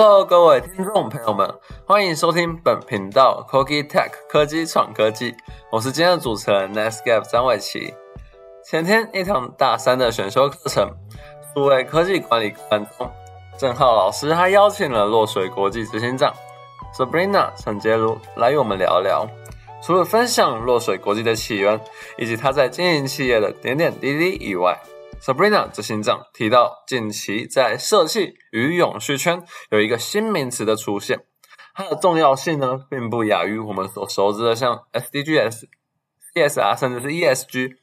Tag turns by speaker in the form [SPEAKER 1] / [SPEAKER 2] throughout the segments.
[SPEAKER 1] Hello，各位听众朋友们，欢迎收听本频道 Cookie Tech 科技闯科技。我是今天的主持人 Netscape 张伟奇。前天一堂大三的选修课程，数位科技管理课中，郑浩老师他邀请了落水国际执行长 Sabrina 陈杰如来与我们聊聊。除了分享落水国际的起源以及他在经营企业的点点滴滴以外，Sabrina 执行长提到，近期在社企与永续圈有一个新名词的出现，它的重要性呢，并不亚于我们所熟知的像 SDGs、CSR 甚至是 ESG，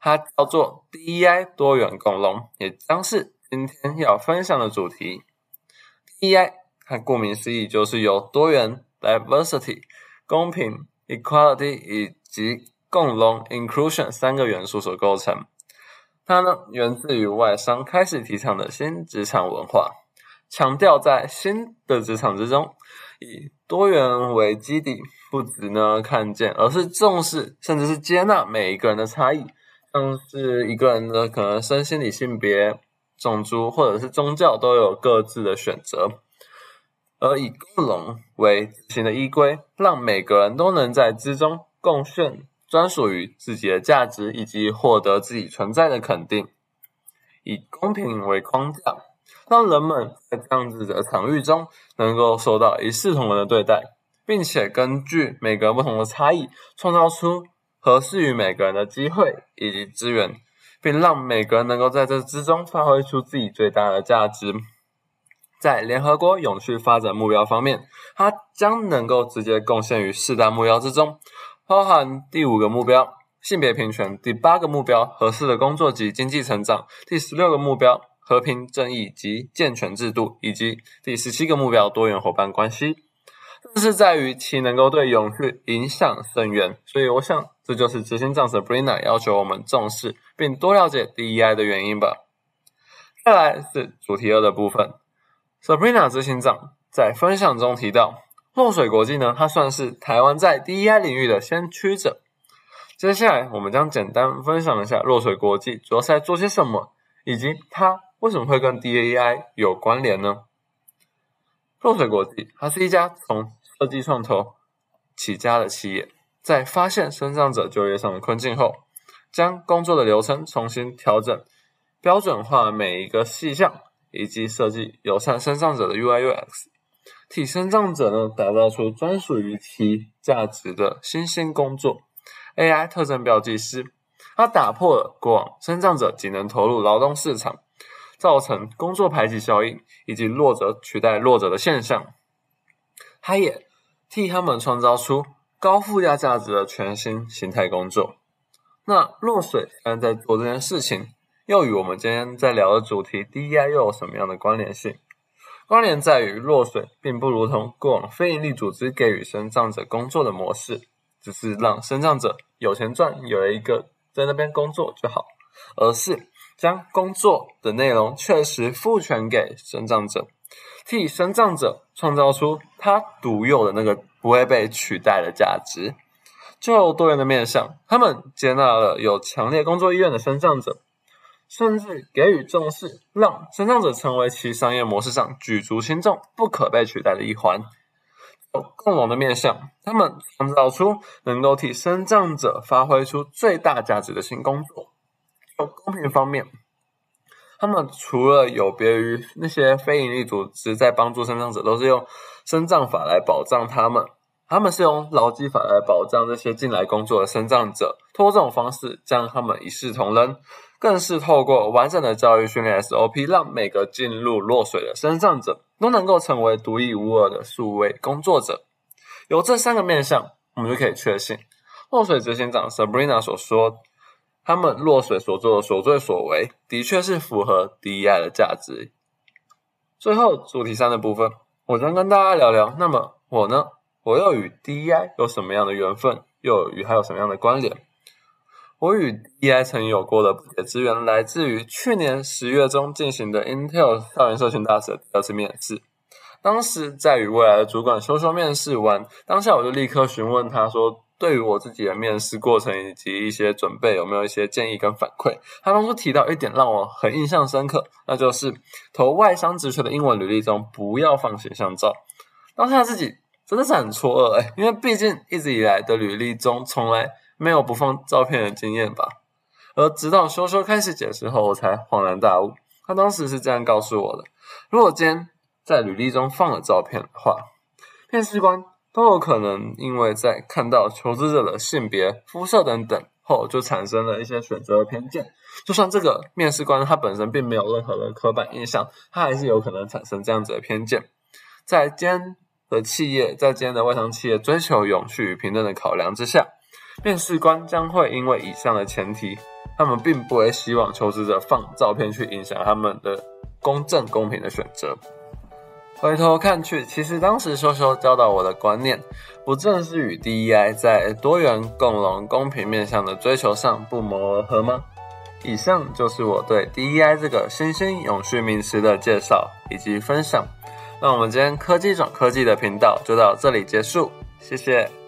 [SPEAKER 1] 它叫做 DEI 多元共融，也将是今天要分享的主题。DEI 它顾名思义就是由多元 （diversity）、公平 （equality） 以及共融 （inclusion） 三个元素所构成。它呢，源自于外商开始提倡的新职场文化，强调在新的职场之中，以多元为基底，不只呢看见，而是重视，甚至是接纳每一个人的差异，像是一个人的可能身心理、性别、种族或者是宗教都有各自的选择，而以共融为执行的依规，让每个人都能在之中共献。专属于自己的价值，以及获得自己存在的肯定，以公平为框架，让人们在这样子的场域中能够受到一视同仁的对待，并且根据每个不同的差异，创造出合适于每个人的机会以及资源，并让每个人能够在这之中发挥出自己最大的价值。在联合国永续发展目标方面，它将能够直接贡献于四大目标之中。包含第五个目标性别平权，第八个目标合适的工作及经济成长，第十六个目标和平正义及健全制度，以及第十七个目标多元伙伴关系。这是在于其能够对永续影响深远，所以我想这就是执行长 Sabrina 要求我们重视并多了解 DEI 的原因吧。再来是主题二的部分，Sabrina 执行长在分享中提到。落水国际呢，它算是台湾在 DEI 领域的先驱者。接下来，我们将简单分享一下落水国际主要是在做些什么，以及它为什么会跟 DEI 有关联呢？落水国际，它是一家从设计创投起家的企业，在发现生长者就业上的困境后，将工作的流程重新调整，标准化每一个细项，以及设计友善生长者的 UI/UX。替生长者呢打造出专属于其价值的新兴工作 AI 特征标记师，它打破了过往生长者仅能投入劳动市场，造成工作排挤效应以及弱者取代弱者的现象。它也替他们创造出高附加价值的全新形态工作。那落水现在在做这件事情，又与我们今天在聊的主题 DEI 又有什么样的关联性？关联在于，落水并不如同过往非营利组织给予生长者工作的模式，只是让生长者有钱赚，有一个在那边工作就好，而是将工作的内容确实赋权给生长者，替生长者创造出他独有的那个不会被取代的价值。就多元的面向，他们接纳了有强烈工作意愿的生长者。甚至给予重视，让生长者成为其商业模式上举足轻重、不可被取代的一环。有共荣的面向，他们创造出能够替生长者发挥出最大价值的新工作。有公平方面，他们除了有别于那些非营利组织在帮助生长者，都是用生长法来保障他们。他们是用劳基法来保障这些进来工作的生长者，通过这种方式将他们一视同仁。更是透过完整的教育训练 SOP，让每个进入落水的生长者都能够成为独一无二的数位工作者。有这三个面向，我们就可以确信，落水执行长 Sabrina 所说，他们落水所做的所作所为，的确是符合 DEI 的价值。最后主题三的部分，我将跟大家聊聊，那么我呢，我又与 DI 有什么样的缘分，又与它有什么样的关联？我与 DI 曾有过的不解之缘，来自于去年十月中进行的 Intel 校园社群大使的第二次面试。当时在与未来的主管说说面试完，当下我就立刻询问他说：“对于我自己的面试过程以及一些准备有没有一些建议跟反馈？他当初提到一点让我很印象深刻，那就是投外商职缺的英文履历中不要放形象照。当下自己真的是很错愕哎，因为毕竟一直以来的履历中从来没有不放照片的经验吧。而直到修修开始解释后，我才恍然大悟。他当时是这样告诉我的：如果今天在履历中放了照片的话，面试官都有可能因为在看到求职者的性别、肤色等等后，就产生了一些选择的偏见。就算这个面试官他本身并没有任何的刻板印象，他还是有可能产生这样子的偏见。在今天的企业，在今天的外商企业追求永续与平等的考量之下，面试官将会因为以上的前提，他们并不会希望求职者放照片去影响他们的公正公平的选择。回头看去，其实当时修修教导我的观念，不正是与 DEI 在多元、共荣、公平面向的追求上不谋而合吗？以上就是我对 DEI 这个新兴永续名词的介绍以及分享。那我们今天科技转科技的频道就到这里结束，谢谢。